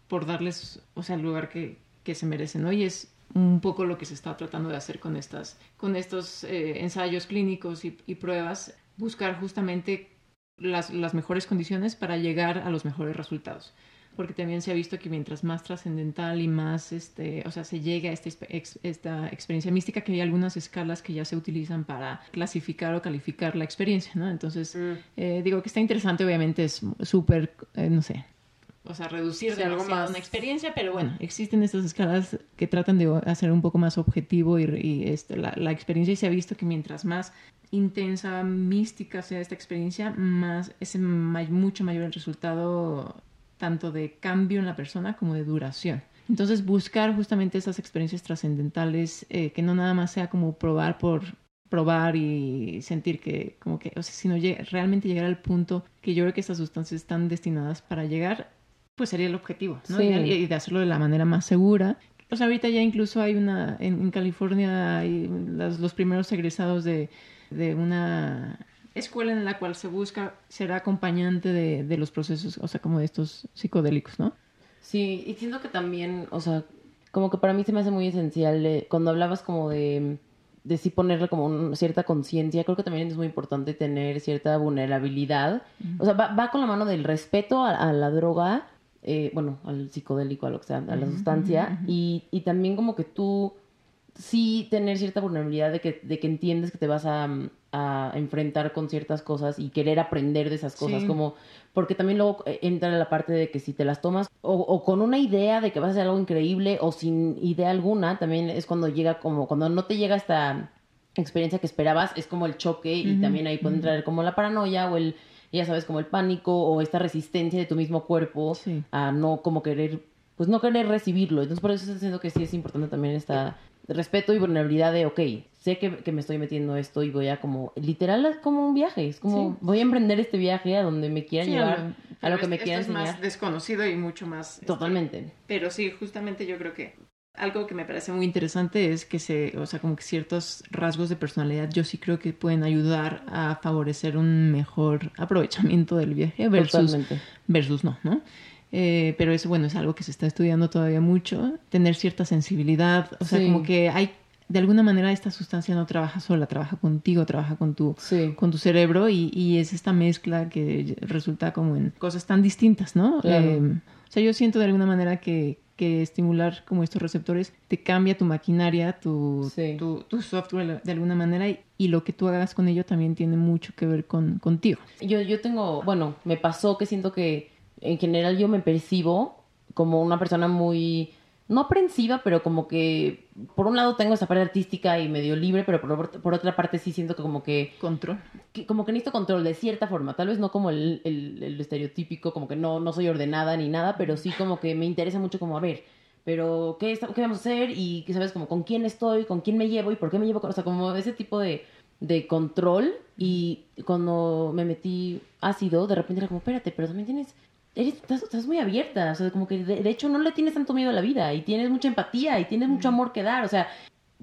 [SPEAKER 5] por darles, o sea, el lugar que, que se merecen, ¿no? Y es un poco lo que se está tratando de hacer con estas, con estos eh, ensayos clínicos y, y pruebas, buscar justamente las, las mejores condiciones para llegar a los mejores resultados porque también se ha visto que mientras más trascendental y más, este, o sea, se llega a esta, expe- ex- esta experiencia mística, que hay algunas escalas que ya se utilizan para clasificar o calificar la experiencia, ¿no? Entonces,
[SPEAKER 4] Mm.
[SPEAKER 5] eh, digo que está interesante, obviamente es súper, eh, no sé, o sea, reducir
[SPEAKER 4] Sí, algo más-
[SPEAKER 5] una experiencia, pero bueno, existen estas escalas que tratan de hacer un poco más objetivo y, y, este, la, la experiencia y se ha visto que mientras más intensa, mística sea esta experiencia, más es mucho mayor el resultado tanto de cambio en la persona como de duración. Entonces buscar justamente esas experiencias trascendentales eh, que no nada más sea como probar por probar y sentir que como que, o sea, sino realmente llegar al punto que yo creo que estas sustancias están destinadas para llegar, pues sería el objetivo, ¿no?
[SPEAKER 3] Sí.
[SPEAKER 5] Y, y de hacerlo de la manera más segura. O sea, ahorita ya incluso hay una, en, en California hay las- los primeros egresados de, de una escuela en la cual se busca ser acompañante de, de los procesos, o sea, como de estos psicodélicos, ¿no?
[SPEAKER 3] Sí, y siento que también, o sea, como que para mí se me hace muy esencial eh, cuando hablabas como de, de sí ponerle como una cierta conciencia, creo que también es muy importante tener cierta vulnerabilidad. O sea, va, va con la mano del respeto a, a la droga, eh, bueno, al psicodélico, a lo que sea, a la sustancia, y, y también como que tú sí tener cierta vulnerabilidad de que, de que entiendes que te vas a, a enfrentar con ciertas cosas y querer aprender de esas cosas,
[SPEAKER 5] Sí.
[SPEAKER 3] como porque también luego eh, entra la parte de que si te las tomas o, o con una idea de que vas a hacer algo increíble o sin idea alguna, también es cuando llega como, cuando no te llega esta experiencia que esperabas, es como el choque y también ahí puede entrar como la paranoia o el, ya sabes, como el pánico o esta resistencia de tu mismo cuerpo
[SPEAKER 5] Sí.
[SPEAKER 3] a no como querer, pues no querer recibirlo. Entonces por eso diciendo que sí es importante también esta respeto y vulnerabilidad de, ok, sé que, que me estoy metiendo esto y voy a como, literal es como un viaje, es como,
[SPEAKER 5] Sí.
[SPEAKER 3] voy a emprender este viaje a donde me quieran
[SPEAKER 5] Sí,
[SPEAKER 3] llevar, a lo que me
[SPEAKER 5] esto
[SPEAKER 3] quieran
[SPEAKER 5] es más desconocido y mucho más... este,
[SPEAKER 3] Totalmente.
[SPEAKER 5] Pero sí, justamente yo creo que algo que me parece muy interesante es que se, o sea, como que ciertos rasgos de personalidad yo sí creo que pueden ayudar a favorecer un mejor aprovechamiento del viaje versus,
[SPEAKER 3] Totalmente.
[SPEAKER 5] versus no, ¿no? Eh, pero eso, bueno, es algo que se está estudiando todavía mucho, tener cierta sensibilidad, o sea,
[SPEAKER 3] Sí.
[SPEAKER 5] como que hay, de alguna manera esta sustancia no trabaja sola, trabaja contigo, trabaja con tu,
[SPEAKER 3] Sí.
[SPEAKER 5] con tu cerebro y, y es esta mezcla que resulta como en cosas tan distintas, ¿no?
[SPEAKER 3] Claro.
[SPEAKER 5] Eh, o sea, yo siento de alguna manera que, que estimular como estos receptores te cambia tu maquinaria, tu,
[SPEAKER 3] Sí.
[SPEAKER 5] tu, tu software de alguna manera y, y lo que tú hagas con ello también tiene mucho que ver con, contigo.
[SPEAKER 3] Yo, yo tengo, bueno, me pasó que siento que en general yo me percibo como una persona muy, no aprensiva, pero como que por un lado tengo esa parte artística y medio libre, pero por, por otra parte sí siento que como que,
[SPEAKER 5] Control.
[SPEAKER 3] que- como que necesito control de cierta forma, tal vez no como el, el, el estereotípico, como que no, no soy ordenada ni nada, pero sí como que me interesa mucho como, a ver, pero ¿qué, está- qué vamos a hacer? Y, que ¿sabes? Como con quién estoy, con quién me llevo y por qué me llevo, con- o sea, como ese tipo de, de control y cuando me metí ácido, de repente era como, espérate, pero también tienes... Eres, estás, estás muy abierta, o sea, como que de, de hecho no le tienes tanto miedo a la vida y tienes mucha empatía y tienes mucho amor que dar, o sea,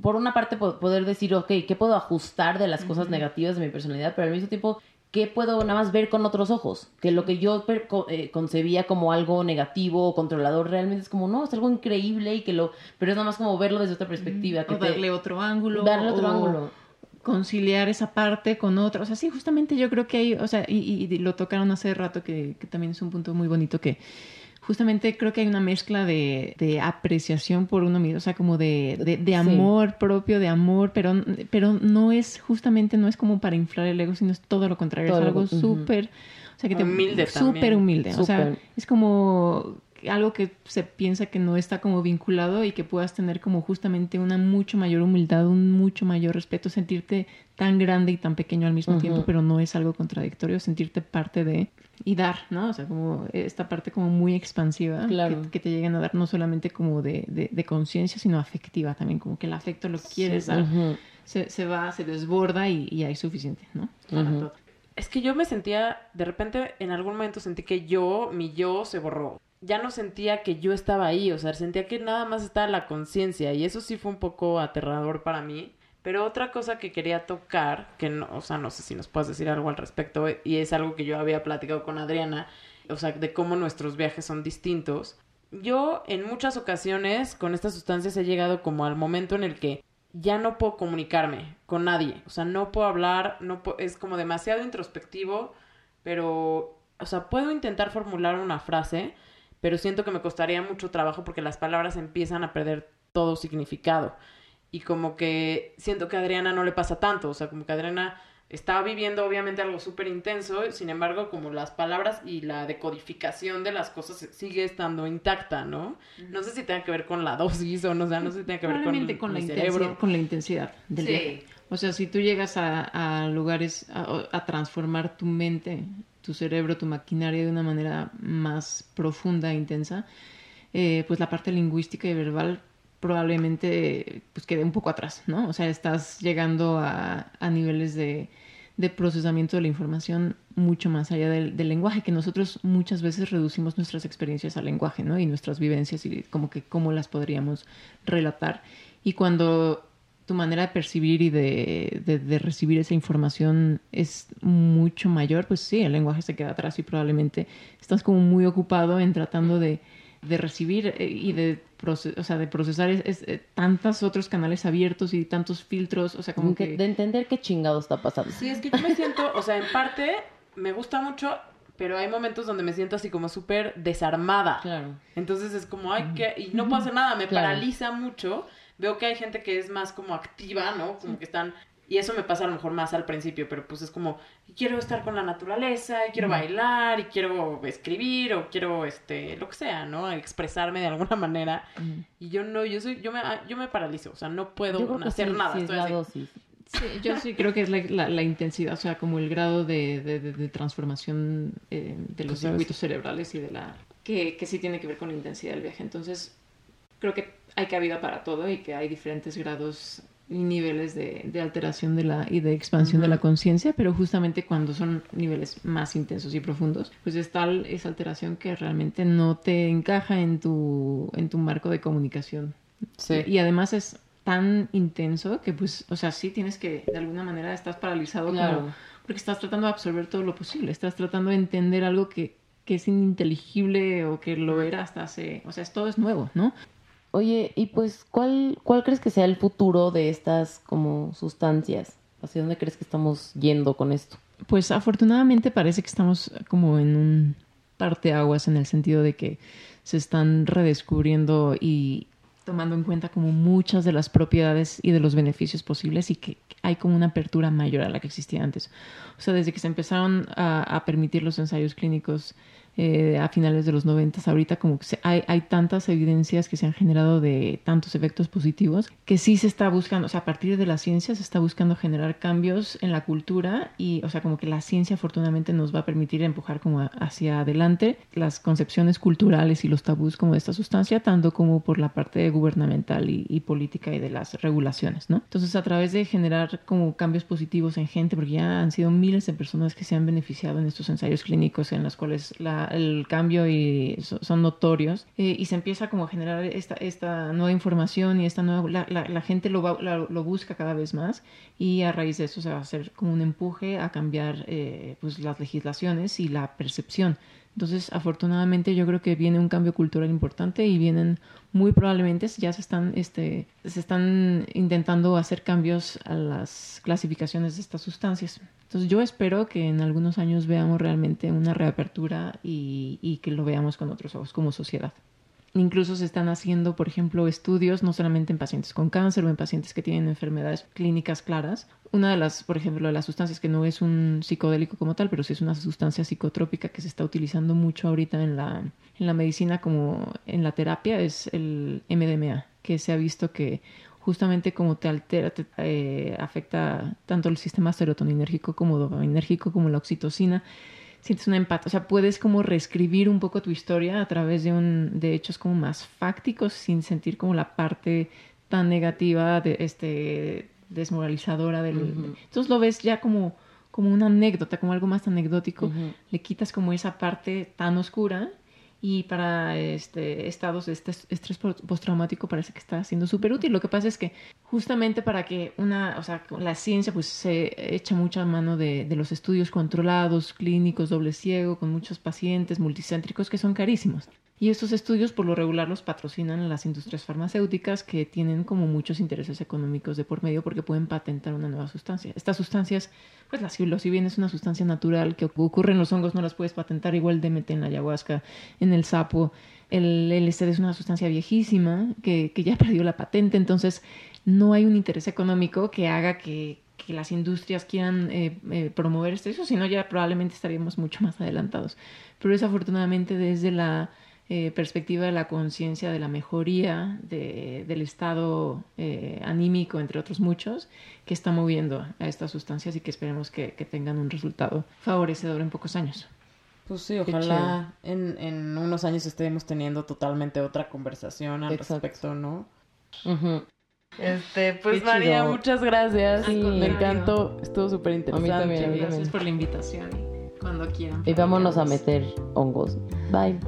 [SPEAKER 3] por una parte po- poder decir, ok, ¿qué puedo ajustar de las cosas negativas de mi personalidad? Pero al mismo tiempo, ¿qué puedo nada más ver con otros ojos? Que lo que yo eh, concebía como algo negativo o controlador realmente es como, no, es algo increíble y que lo... Pero es nada más como verlo desde otra perspectiva. Que
[SPEAKER 5] O
[SPEAKER 3] te-
[SPEAKER 5] darle otro ángulo.
[SPEAKER 3] darle otro
[SPEAKER 5] o
[SPEAKER 3] ángulo.
[SPEAKER 5] Conciliar esa parte con otra. O sea, sí, justamente yo creo que hay, o sea, y, y- lo tocaron hace rato que, que también es un punto muy bonito que justamente creo que hay una mezcla de, de apreciación por uno mismo, o sea, como de, de, de
[SPEAKER 3] Sí.
[SPEAKER 5] amor propio, de amor, pero, pero no es justamente, no es como para inflar el ego, sino es todo lo contrario,
[SPEAKER 3] Todo
[SPEAKER 5] es algo
[SPEAKER 3] con- ujú.
[SPEAKER 5] súper, o sea, que te,
[SPEAKER 4] Humilde
[SPEAKER 5] súper humilde, o sea,
[SPEAKER 3] Súper.
[SPEAKER 5] es como algo que se piensa que no está como vinculado y que puedas tener como justamente una mucho mayor humildad, un mucho mayor respeto, sentirte tan grande y tan pequeño al mismo tiempo, pero no es algo contradictorio, sentirte parte de y dar, ¿no? O sea, como esta parte como muy expansiva
[SPEAKER 3] Claro.
[SPEAKER 5] que, que te llegan a dar no solamente como de, de, de conciencia, sino afectiva también, como que el afecto lo quieres dar, se, se va, se desborda y, y hay suficiente, ¿no? Para todo.
[SPEAKER 4] Es que yo me sentía, de repente, en algún momento sentí que yo, mi yo, se borró. Ya no sentía que yo estaba ahí, o sea, sentía que nada más estaba la conciencia y eso sí fue un poco aterrador para mí. Pero otra cosa que quería tocar, que no, o sea, no sé si nos puedes decir algo al respecto, y es algo que yo había platicado con Adriana, o sea, de cómo nuestros viajes son distintos. Yo en muchas ocasiones con estas sustancias he llegado como al momento en el que ya no puedo comunicarme con nadie, o sea, no puedo hablar, no pu- es como demasiado introspectivo, pero, o sea, puedo intentar formular una frase, pero siento que me costaría mucho trabajo porque las palabras empiezan a perder todo significado. Y como que siento que a Adriana no le pasa tanto, o sea, como que Adriana está viviendo obviamente algo súper intenso, sin embargo, como las palabras y la decodificación de las cosas sigue estando intacta, ¿no? No sé si tenga que ver con la dosis o no, o sea, no sé si tenga que ver con,
[SPEAKER 5] la
[SPEAKER 4] mi
[SPEAKER 5] intensidad,
[SPEAKER 4] cerebro.
[SPEAKER 5] con la intensidad del
[SPEAKER 4] Sí.
[SPEAKER 5] viaje. O sea, si tú llegas a, a lugares a, a transformar tu mente, tu cerebro, tu maquinaria de una manera más profunda e intensa, eh, pues la parte lingüística y verbal probablemente pues quede un poco atrás, ¿no? O sea, estás llegando a, a niveles de, de procesamiento de la información mucho más allá del, del lenguaje, que nosotros muchas veces reducimos nuestras experiencias al lenguaje, ¿no? Y nuestras vivencias y como que cómo las podríamos relatar. Y cuando tu manera de percibir y de, de, de recibir esa información es mucho mayor, pues sí, el lenguaje se queda atrás y probablemente estás como muy ocupado en tratando de, de recibir eh, y de, o sea, de procesar es, es, eh, tantos otros canales abiertos y tantos filtros, o sea, como
[SPEAKER 3] que
[SPEAKER 5] que...
[SPEAKER 3] de entender qué chingado está pasando.
[SPEAKER 4] Sí, es que yo me siento, o sea, en parte me gusta mucho, pero hay momentos donde me siento así como súper desarmada.
[SPEAKER 3] Claro.
[SPEAKER 4] Entonces es como, ay, que y no puedo hacer nada, me
[SPEAKER 3] Claro.
[SPEAKER 4] paraliza mucho. Veo que hay gente que es más como activa, ¿no? Como que están, y eso me pasa a lo mejor más al principio, pero pues es como, quiero estar con la naturaleza, y quiero bailar, y quiero escribir, o quiero, este, lo que sea, ¿no? Expresarme de alguna manera. Y yo no, yo soy, yo me, yo me paralizo, o sea, no puedo hacer
[SPEAKER 3] sí,
[SPEAKER 4] nada.
[SPEAKER 3] sí es
[SPEAKER 4] estoy
[SPEAKER 3] la
[SPEAKER 4] así.
[SPEAKER 3] dosis.
[SPEAKER 5] Sí, yo sí creo que es la, la- la intensidad, o sea, como el grado de, de- de- de transformación eh, de los circuitos cerebrales y de la... Que, que sí tiene que ver con la intensidad del viaje. Entonces, creo que hay cabida para todo y que hay diferentes grados y niveles de, de alteración de la, y de expansión de la conciencia, pero justamente cuando son niveles más intensos y profundos, pues es tal esa alteración que realmente no te encaja en tu, en tu marco de comunicación.
[SPEAKER 4] Sí.
[SPEAKER 5] Y además es tan intenso que pues, o sea, sí tienes que, de alguna manera, estás paralizado
[SPEAKER 3] Claro.
[SPEAKER 5] como, porque estás tratando de absorber todo lo posible, estás tratando de entender algo que, que es ininteligible o que lo era hasta hace, o sea, es, todo es nuevo, ¿no?
[SPEAKER 3] Oye, y pues, ¿cuál, ¿cuál crees que sea el futuro de estas como sustancias? ¿Hacia dónde crees que estamos yendo con esto?
[SPEAKER 5] Pues afortunadamente parece que estamos como en un parteaguas en el sentido de que se están redescubriendo y tomando en cuenta como muchas de las propiedades y de los beneficios posibles y que hay como una apertura mayor a la que existía antes. O sea, desde que se empezaron a, a permitir los ensayos clínicos eh, a finales de los 90, ahorita como que se- hay, hay tantas evidencias que se han generado de tantos efectos positivos que sí se está buscando, o sea, a partir de la ciencia se está buscando generar cambios en la cultura y, o sea, como que la ciencia afortunadamente nos va a permitir empujar como a- hacia adelante las concepciones culturales y los tabús como de esta sustancia, tanto como por la parte gubernamental y, y política y de las regulaciones, ¿no? Entonces, a través de generar como cambios positivos en gente, porque ya han sido miles de personas que se han beneficiado en estos ensayos clínicos en los cuales la- el cambio y so- son notorios eh, y se empieza como a generar esta, esta nueva información y esta nueva la, gente lo, va- lo busca cada vez más y a raíz de eso se va a hacer como un empuje a cambiar eh, pues las legislaciones y la percepción entonces, afortunadamente, yo creo que viene un cambio cultural importante y vienen muy probablemente ya se están, este, se están intentando hacer cambios a las clasificaciones de estas sustancias. Entonces, yo espero que en algunos años veamos realmente una reapertura y, y que lo veamos con otros ojos como sociedad. Incluso se están haciendo, por ejemplo, estudios no solamente en pacientes con cáncer o en pacientes que tienen enfermedades clínicas claras. Una de las, por ejemplo, de las sustancias que no es un psicodélico como tal, pero sí es una sustancia psicotrópica que se está utilizando mucho ahorita en la, en la medicina como en la terapia es el MDMA, que se ha visto que justamente como te altera, te eh, afecta tanto el sistema serotoninérgico como dopaminérgico como la oxitocina sientes un empate, o sea, puedes como reescribir un poco tu historia a través de un de hechos como más fácticos sin sentir como la parte tan negativa de este desmoralizadora del entonces lo ves ya como como una anécdota, como algo más anecdótico, le quitas como esa parte tan oscura y para este, estados de este estrés postraumático parece que está siendo súper útil. Lo que pasa es que justamente para que una, o sea, la ciencia pues se echa mucha mano de, de los estudios controlados, clínicos, doble ciego, con muchos pacientes multicéntricos que son carísimos. Y estos estudios por lo regular los patrocinan las industrias farmacéuticas que tienen como muchos intereses económicos de por medio porque pueden patentar una nueva sustancia. Estas sustancias, pues la psilocibina es una sustancia natural que ocurre en los hongos, no las puedes patentar, igual DMT en la ayahuasca, en el sapo. El LSD es una sustancia viejísima que, que ya (laughs) perdió la patente, entonces no hay un interés económico que haga que, que las industrias quieran eh, eh, promover esto, sino ya probablemente estaríamos mucho más adelantados. Pero desafortunadamente desde la eh, perspectiva de la conciencia, de la mejoría de, del estado eh, anímico, entre otros muchos, que está moviendo a estas sustancias y que esperemos que, que tengan un resultado favorecedor en pocos años.
[SPEAKER 4] Pues sí, ojalá en, en, unos años estemos teniendo totalmente otra conversación al respecto, ¿no? Este, pues María, muchas gracias. Me encantó, estuvo súper interesante. A
[SPEAKER 5] mí también, Gracias por la invitación. Cuando quieran.
[SPEAKER 3] Y vámonos a meter hongos. Bye.